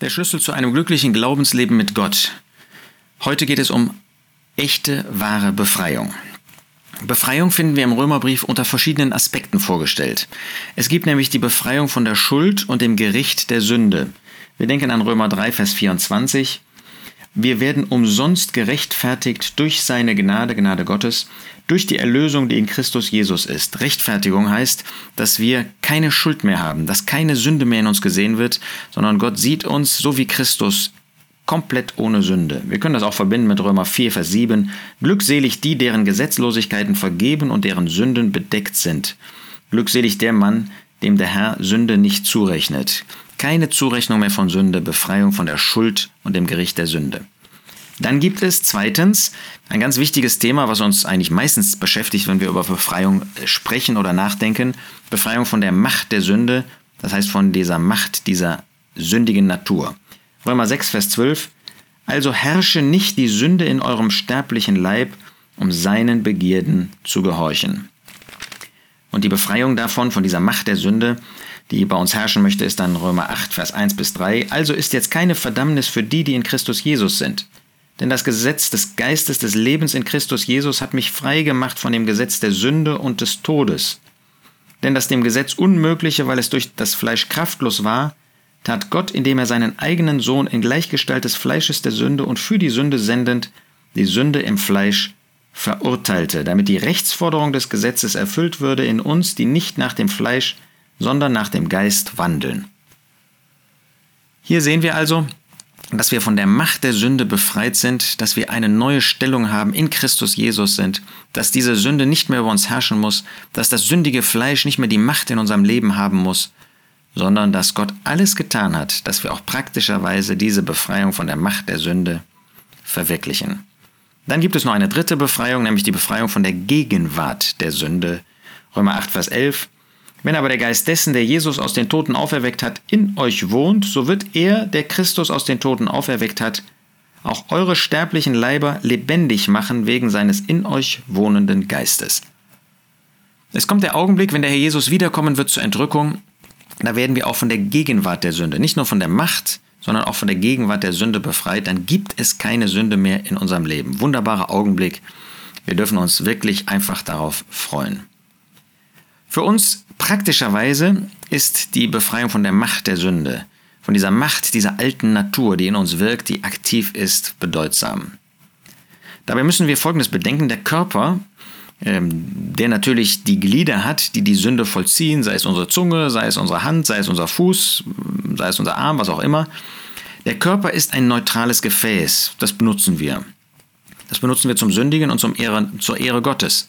Der Schlüssel zu einem glücklichen Glaubensleben mit Gott. Heute geht es um echte, wahre Befreiung. Befreiung finden wir im Römerbrief unter verschiedenen Aspekten vorgestellt. Es gibt nämlich die Befreiung von der Schuld und dem Gericht der Sünde. Wir denken an Römer 3, Vers 24. Wir werden umsonst gerechtfertigt durch seine Gnade, Gnade Gottes, durch die Erlösung, die in Christus Jesus ist. Rechtfertigung heißt, dass wir keine Schuld mehr haben, dass keine Sünde mehr in uns gesehen wird, sondern Gott sieht uns so wie Christus komplett ohne Sünde. Wir können das auch verbinden mit Römer 4, Vers 7. Glückselig die, deren Gesetzlosigkeiten vergeben und deren Sünden bedeckt sind. Glückselig der Mann, dem der Herr Sünde nicht zurechnet. Keine Zurechnung mehr von Sünde, Befreiung von der Schuld und dem Gericht der Sünde. Dann gibt es zweitens ein ganz wichtiges Thema, was uns eigentlich meistens beschäftigt, wenn wir über Befreiung sprechen oder nachdenken. Befreiung von der Macht der Sünde, das heißt von dieser Macht dieser sündigen Natur. Römer 6, Vers 12. Also herrsche nicht die Sünde in eurem sterblichen Leib, um seinen Begierden zu gehorchen. Und die Befreiung davon, von dieser Macht der Sünde, die bei uns herrschen möchte, ist dann Römer 8, Vers 1 bis 3. Also ist jetzt keine Verdammnis für die, die in Christus Jesus sind. Denn das Gesetz des Geistes des Lebens in Christus Jesus hat mich frei gemacht von dem Gesetz der Sünde und des Todes. Denn das dem Gesetz Unmögliche, weil es durch das Fleisch kraftlos war, tat Gott, indem er seinen eigenen Sohn in Gleichgestalt des Fleisches der Sünde und für die Sünde sendend, die Sünde im Fleisch verurteilte, damit die Rechtsforderung des Gesetzes erfüllt würde in uns, die nicht nach dem Fleisch, sondern nach dem Geist wandeln. Hier sehen wir also, dass wir von der Macht der Sünde befreit sind, dass wir eine neue Stellung haben, in Christus Jesus sind, dass diese Sünde nicht mehr über uns herrschen muss, dass das sündige Fleisch nicht mehr die Macht in unserem Leben haben muss, sondern dass Gott alles getan hat, dass wir auch praktischerweise diese Befreiung von der Macht der Sünde verwirklichen. Dann gibt es noch eine dritte Befreiung, nämlich die Befreiung von der Gegenwart der Sünde. Römer 8, Vers 11. Wenn aber der Geist dessen, der Jesus aus den Toten auferweckt hat, in euch wohnt, so wird er, der Christus aus den Toten auferweckt hat, auch eure sterblichen Leiber lebendig machen wegen seines in euch wohnenden Geistes. Es kommt der Augenblick, wenn der Herr Jesus wiederkommen wird zur Entrückung, da werden wir auch von der Gegenwart der Sünde, nicht nur von der Macht, sondern auch von der Gegenwart der Sünde befreit, dann gibt es keine Sünde mehr in unserem Leben. Wunderbarer Augenblick. Wir dürfen uns wirklich einfach darauf freuen. Für uns praktischerweise ist die Befreiung von der Macht der Sünde, von dieser Macht dieser alten Natur, die in uns wirkt, die aktiv ist, bedeutsam. Dabei müssen wir Folgendes bedenken. Der Körper ähm, der natürlich die Glieder hat, die die Sünde vollziehen, sei es unsere Zunge, sei es unsere Hand, sei es unser Fuß, sei es unser Arm, was auch immer. Der Körper ist ein neutrales Gefäß, das benutzen wir. Das benutzen wir zum Sündigen und zum Ehre, zur Ehre Gottes.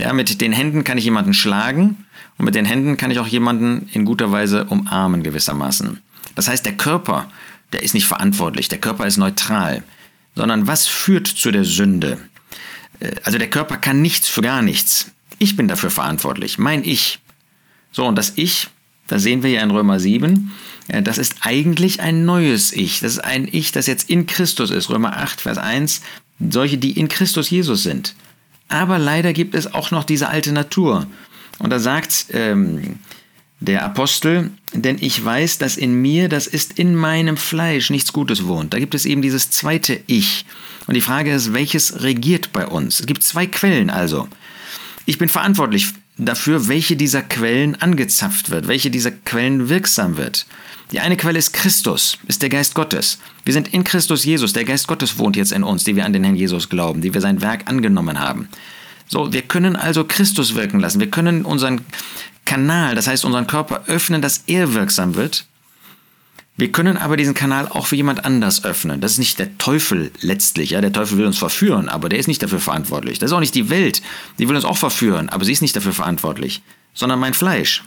Ja, mit den Händen kann ich jemanden schlagen und mit den Händen kann ich auch jemanden in guter Weise umarmen gewissermaßen. Das heißt, der Körper, der ist nicht verantwortlich, der Körper ist neutral, sondern was führt zu der Sünde? Äh, also der Körper kann nichts für gar nichts. Ich bin dafür verantwortlich, mein Ich. So, und das Ich, das sehen wir ja in Römer 7, äh, das ist eigentlich ein neues Ich. Das ist ein Ich, das jetzt in Christus ist. Römer 8, Vers 1, solche, die in Christus Jesus sind. Aber leider gibt es auch noch diese alte Natur. Und da sagt ähm, der Apostel, denn ich weiß, dass in mir, das ist in meinem Fleisch, nichts Gutes wohnt. Da gibt es eben dieses zweite Ich. Und die Frage ist, welches regiert bei uns? Es gibt zwei Quellen also. Ich bin verantwortlich dafür, welche dieser Quellen angezapft wird, welche dieser Quellen wirksam wird. Die eine Quelle ist Christus, ist der Geist Gottes. Wir sind in Christus Jesus, der Geist Gottes wohnt jetzt in uns, die wir an den Herrn Jesus glauben, die wir sein Werk angenommen haben. So, wir können also Christus wirken lassen. Wir können unseren Kanal, das heißt unseren Körper öffnen, dass er wirksam wird wir können aber diesen Kanal auch für jemand anders öffnen. Das ist nicht der Teufel letztlich. Ja? Der Teufel will uns verführen, aber der ist nicht dafür verantwortlich. Das ist auch nicht die Welt. Die will uns auch verführen, aber sie ist nicht dafür verantwortlich. Sondern mein Fleisch.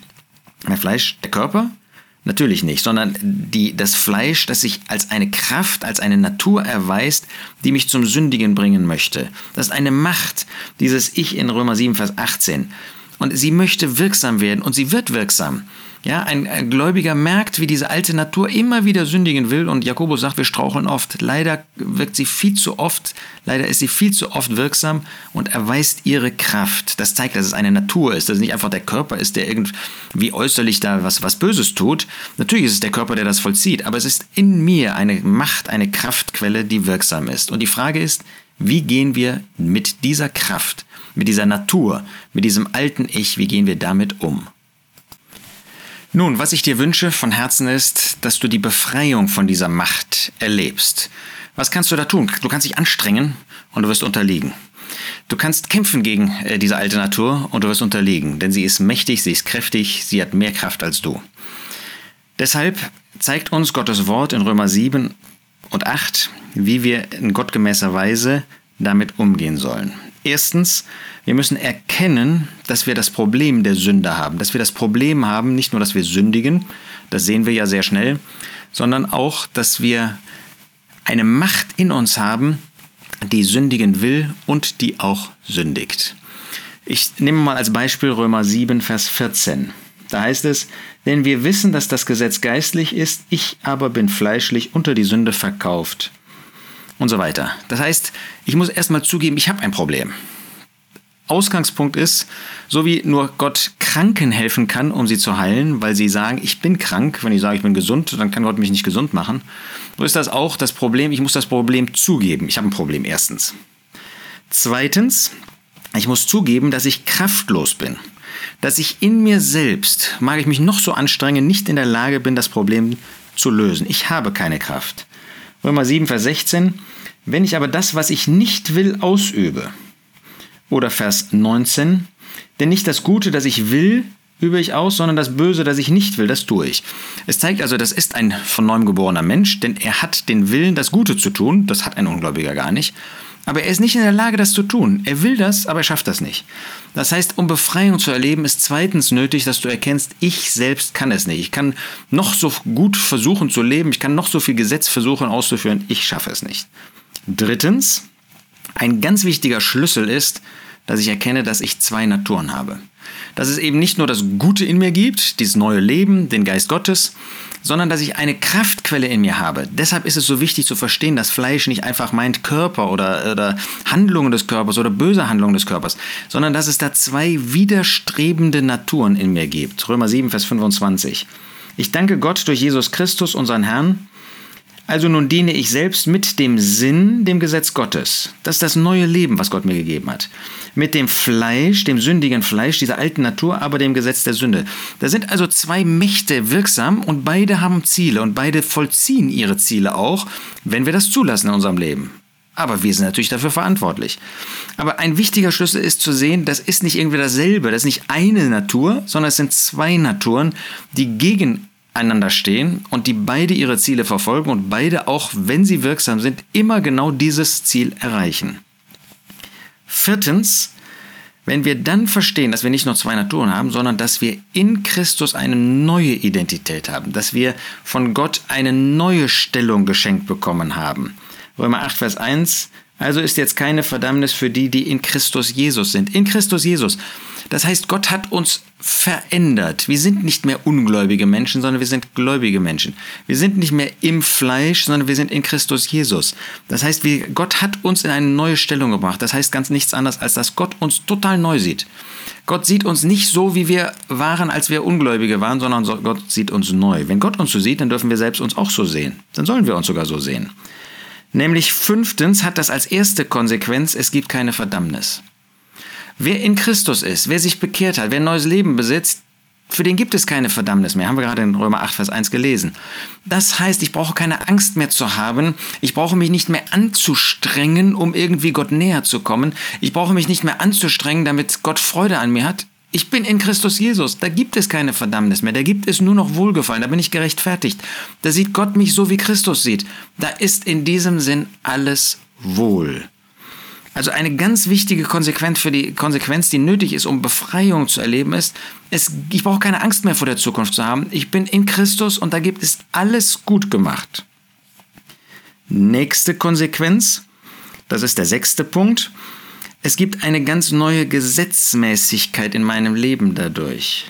Mein Fleisch, der Körper? Natürlich nicht, sondern die, das Fleisch, das sich als eine Kraft, als eine Natur erweist, die mich zum Sündigen bringen möchte. Das ist eine Macht, dieses Ich in Römer 7, Vers 18. Und sie möchte wirksam werden und sie wird wirksam. Ja, ein, ein, Gläubiger merkt, wie diese alte Natur immer wieder sündigen will und Jakobus sagt, wir straucheln oft. Leider wirkt sie viel zu oft, leider ist sie viel zu oft wirksam und erweist ihre Kraft. Das zeigt, dass es eine Natur ist, dass es nicht einfach der Körper ist, der irgendwie äußerlich da was, was Böses tut. Natürlich ist es der Körper, der das vollzieht, aber es ist in mir eine Macht, eine Kraftquelle, die wirksam ist. Und die Frage ist, wie gehen wir mit dieser Kraft, mit dieser Natur, mit diesem alten Ich, wie gehen wir damit um? Nun, was ich dir wünsche von Herzen ist, dass du die Befreiung von dieser Macht erlebst. Was kannst du da tun? Du kannst dich anstrengen und du wirst unterliegen. Du kannst kämpfen gegen äh, diese alte Natur und du wirst unterliegen, denn sie ist mächtig, sie ist kräftig, sie hat mehr Kraft als du. Deshalb zeigt uns Gottes Wort in Römer 7 und 8, wie wir in gottgemäßer Weise damit umgehen sollen. Erstens, wir müssen erkennen, dass wir das Problem der Sünde haben, dass wir das Problem haben, nicht nur, dass wir sündigen, das sehen wir ja sehr schnell, sondern auch, dass wir eine Macht in uns haben, die sündigen will und die auch sündigt. Ich nehme mal als Beispiel Römer 7, Vers 14. Da heißt es, denn wir wissen, dass das Gesetz geistlich ist, ich aber bin fleischlich unter die Sünde verkauft und so weiter. Das heißt, ich muss erstmal zugeben, ich habe ein Problem. Ausgangspunkt ist, so wie nur Gott Kranken helfen kann, um sie zu heilen, weil sie sagen, ich bin krank, wenn ich sage, ich bin gesund, dann kann Gott mich nicht gesund machen. So ist das auch das Problem, ich muss das Problem zugeben. Ich habe ein Problem erstens. Zweitens, ich muss zugeben, dass ich kraftlos bin. Dass ich in mir selbst, mag ich mich noch so anstrengen, nicht in der Lage bin, das Problem zu lösen. Ich habe keine Kraft. Römer 7, Vers 16. Wenn ich aber das, was ich nicht will, ausübe. Oder Vers 19. Denn nicht das Gute, das ich will, übe ich aus, sondern das Böse, das ich nicht will, das tue ich. Es zeigt also, das ist ein von neuem geborener Mensch, denn er hat den Willen, das Gute zu tun. Das hat ein Ungläubiger gar nicht. Aber er ist nicht in der Lage, das zu tun. Er will das, aber er schafft das nicht. Das heißt, um Befreiung zu erleben, ist zweitens nötig, dass du erkennst, ich selbst kann es nicht. Ich kann noch so gut versuchen zu leben, ich kann noch so viel Gesetz versuchen auszuführen, ich schaffe es nicht. Drittens, ein ganz wichtiger Schlüssel ist, dass ich erkenne, dass ich zwei Naturen habe. Dass es eben nicht nur das Gute in mir gibt, dieses neue Leben, den Geist Gottes, sondern dass ich eine Kraftquelle in mir habe. Deshalb ist es so wichtig zu verstehen, dass Fleisch nicht einfach meint Körper oder, oder Handlungen des Körpers oder böse Handlungen des Körpers, sondern dass es da zwei widerstrebende Naturen in mir gibt. Römer 7, Vers 25. Ich danke Gott durch Jesus Christus, unseren Herrn, also nun diene ich selbst mit dem Sinn, dem Gesetz Gottes. Das ist das neue Leben, was Gott mir gegeben hat. Mit dem Fleisch, dem sündigen Fleisch, dieser alten Natur, aber dem Gesetz der Sünde. Da sind also zwei Mächte wirksam und beide haben Ziele und beide vollziehen ihre Ziele auch, wenn wir das zulassen in unserem Leben. Aber wir sind natürlich dafür verantwortlich. Aber ein wichtiger Schlüssel ist zu sehen, das ist nicht irgendwie dasselbe, das ist nicht eine Natur, sondern es sind zwei Naturen, die gegen einander stehen und die beide ihre Ziele verfolgen und beide, auch wenn sie wirksam sind, immer genau dieses Ziel erreichen. Viertens, wenn wir dann verstehen, dass wir nicht nur zwei Naturen haben, sondern dass wir in Christus eine neue Identität haben, dass wir von Gott eine neue Stellung geschenkt bekommen haben. Römer 8, Vers 1, also ist jetzt keine Verdammnis für die, die in Christus Jesus sind. In Christus Jesus. Das heißt, Gott hat uns verändert. Wir sind nicht mehr ungläubige Menschen, sondern wir sind gläubige Menschen. Wir sind nicht mehr im Fleisch, sondern wir sind in Christus Jesus. Das heißt, wir, Gott hat uns in eine neue Stellung gebracht. Das heißt ganz nichts anderes, als dass Gott uns total neu sieht. Gott sieht uns nicht so, wie wir waren, als wir Ungläubige waren, sondern Gott sieht uns neu. Wenn Gott uns so sieht, dann dürfen wir selbst uns auch so sehen. Dann sollen wir uns sogar so sehen. Nämlich fünftens hat das als erste Konsequenz, es gibt keine Verdammnis. Wer in Christus ist, wer sich bekehrt hat, wer ein neues Leben besitzt, für den gibt es keine Verdammnis mehr. Haben wir gerade in Römer 8, Vers 1 gelesen. Das heißt, ich brauche keine Angst mehr zu haben. Ich brauche mich nicht mehr anzustrengen, um irgendwie Gott näher zu kommen. Ich brauche mich nicht mehr anzustrengen, damit Gott Freude an mir hat. Ich bin in Christus Jesus. Da gibt es keine Verdammnis mehr. Da gibt es nur noch Wohlgefallen. Da bin ich gerechtfertigt. Da sieht Gott mich so, wie Christus sieht. Da ist in diesem Sinn alles wohl. Also eine ganz wichtige Konsequenz für die Konsequenz, die nötig ist, um Befreiung zu erleben, ist, es, ich brauche keine Angst mehr vor der Zukunft zu haben. Ich bin in Christus und da gibt es alles gut gemacht. Nächste Konsequenz, das ist der sechste Punkt. Es gibt eine ganz neue Gesetzmäßigkeit in meinem Leben dadurch.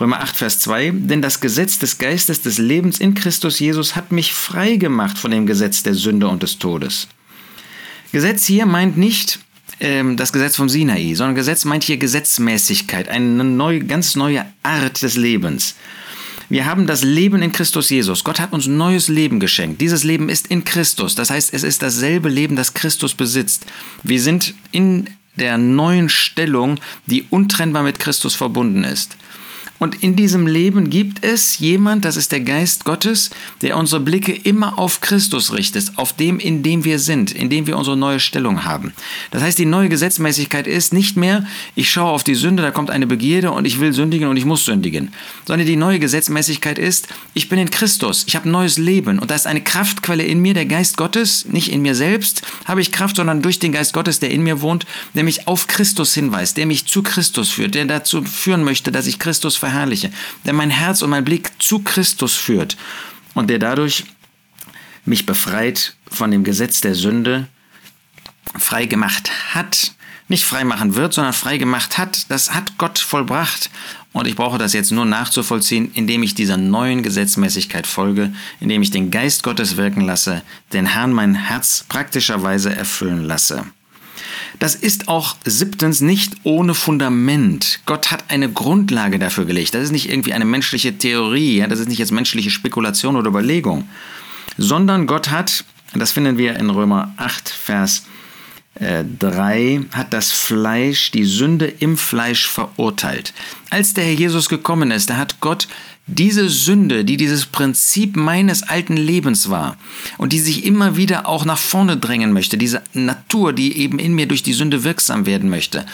Römer 8, Vers 2, denn das Gesetz des Geistes des Lebens in Christus Jesus hat mich frei gemacht von dem Gesetz der Sünde und des Todes. Gesetz hier meint nicht ähm, das Gesetz vom Sinai, sondern Gesetz meint hier Gesetzmäßigkeit, eine neue, ganz neue Art des Lebens. Wir haben das Leben in Christus Jesus. Gott hat uns neues Leben geschenkt. Dieses Leben ist in Christus. Das heißt, es ist dasselbe Leben, das Christus besitzt. Wir sind in der neuen Stellung, die untrennbar mit Christus verbunden ist. Und in diesem Leben gibt es jemand, das ist der Geist Gottes, der unsere Blicke immer auf Christus richtet, auf dem, in dem wir sind, in dem wir unsere neue Stellung haben. Das heißt, die neue Gesetzmäßigkeit ist nicht mehr, ich schaue auf die Sünde, da kommt eine Begierde und ich will sündigen und ich muss sündigen, sondern die neue Gesetzmäßigkeit ist, ich bin in Christus, ich habe neues Leben und da ist eine Kraftquelle in mir, der Geist Gottes, nicht in mir selbst habe ich Kraft, sondern durch den Geist Gottes, der in mir wohnt, der mich auf Christus hinweist, der mich zu Christus führt, der dazu führen möchte, dass ich Christus verherrliche, der mein Herz und mein Blick zu Christus führt und der dadurch mich befreit von dem Gesetz der Sünde, frei gemacht hat, nicht frei machen wird, sondern frei gemacht hat, das hat Gott vollbracht. Und ich brauche das jetzt nur nachzuvollziehen, indem ich dieser neuen Gesetzmäßigkeit folge, indem ich den Geist Gottes wirken lasse, den Herrn mein Herz praktischerweise erfüllen lasse. Das ist auch siebtens nicht ohne Fundament. Gott hat eine Grundlage dafür gelegt. Das ist nicht irgendwie eine menschliche Theorie, ja? das ist nicht jetzt menschliche Spekulation oder Überlegung, sondern Gott hat, das finden wir in Römer 8, Vers 3 äh, hat das Fleisch, die Sünde im Fleisch verurteilt. Als der Herr Jesus gekommen ist, da hat Gott diese Sünde, die dieses Prinzip meines alten Lebens war und die sich immer wieder auch nach vorne drängen möchte, diese Natur, die eben in mir durch die Sünde wirksam werden möchte,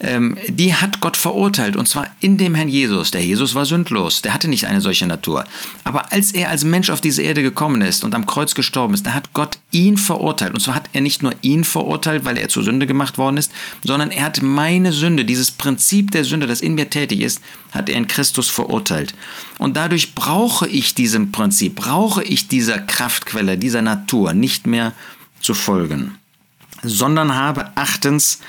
ähm, die hat Gott verurteilt und zwar in dem Herrn Jesus. Der Jesus war sündlos, der hatte nicht eine solche Natur. Aber als er als Mensch auf diese Erde gekommen ist und am Kreuz gestorben ist, da hat Gott ihn verurteilt. Und zwar hat er nicht nur ihn verurteilt, weil er zur Sünde gemacht worden ist, sondern er hat meine Sünde, dieses Prinzip der Sünde, das in mir tätig ist, hat er in Christus verurteilt. Und dadurch brauche ich diesem Prinzip, brauche ich dieser Kraftquelle, dieser Natur nicht mehr zu folgen sondern habe achtens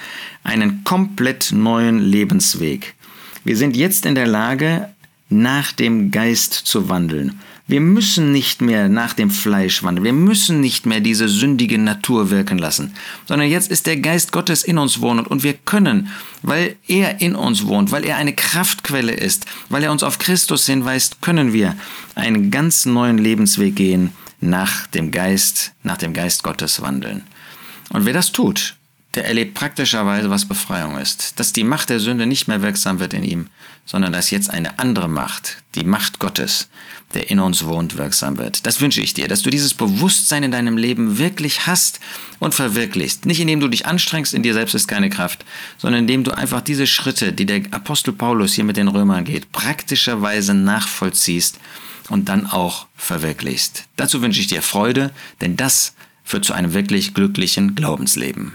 einen komplett neuen Lebensweg. Wir sind jetzt in der Lage, nach dem Geist zu wandeln. Wir müssen nicht mehr nach dem Fleisch wandeln. Wir müssen nicht mehr diese sündige Natur wirken lassen, sondern jetzt ist der Geist Gottes in uns wohnend und wir können, weil er in uns wohnt, weil er eine Kraftquelle ist, weil er uns auf Christus hinweist, können wir einen ganz neuen Lebensweg gehen, nach dem Geist, nach dem Geist Gottes wandeln. Und wer das tut, der erlebt praktischerweise, was Befreiung ist. Dass die Macht der Sünde nicht mehr wirksam wird in ihm, sondern dass jetzt eine andere Macht, die Macht Gottes, der in uns wohnt, wirksam wird. Das wünsche ich dir, dass du dieses Bewusstsein in deinem Leben wirklich hast und verwirklichst. Nicht indem du dich anstrengst, in dir selbst ist keine Kraft, sondern indem du einfach diese Schritte, die der Apostel Paulus hier mit den Römern geht, praktischerweise nachvollziehst und dann auch verwirklichst. Dazu wünsche ich dir Freude, denn das führt zu einem wirklich glücklichen Glaubensleben.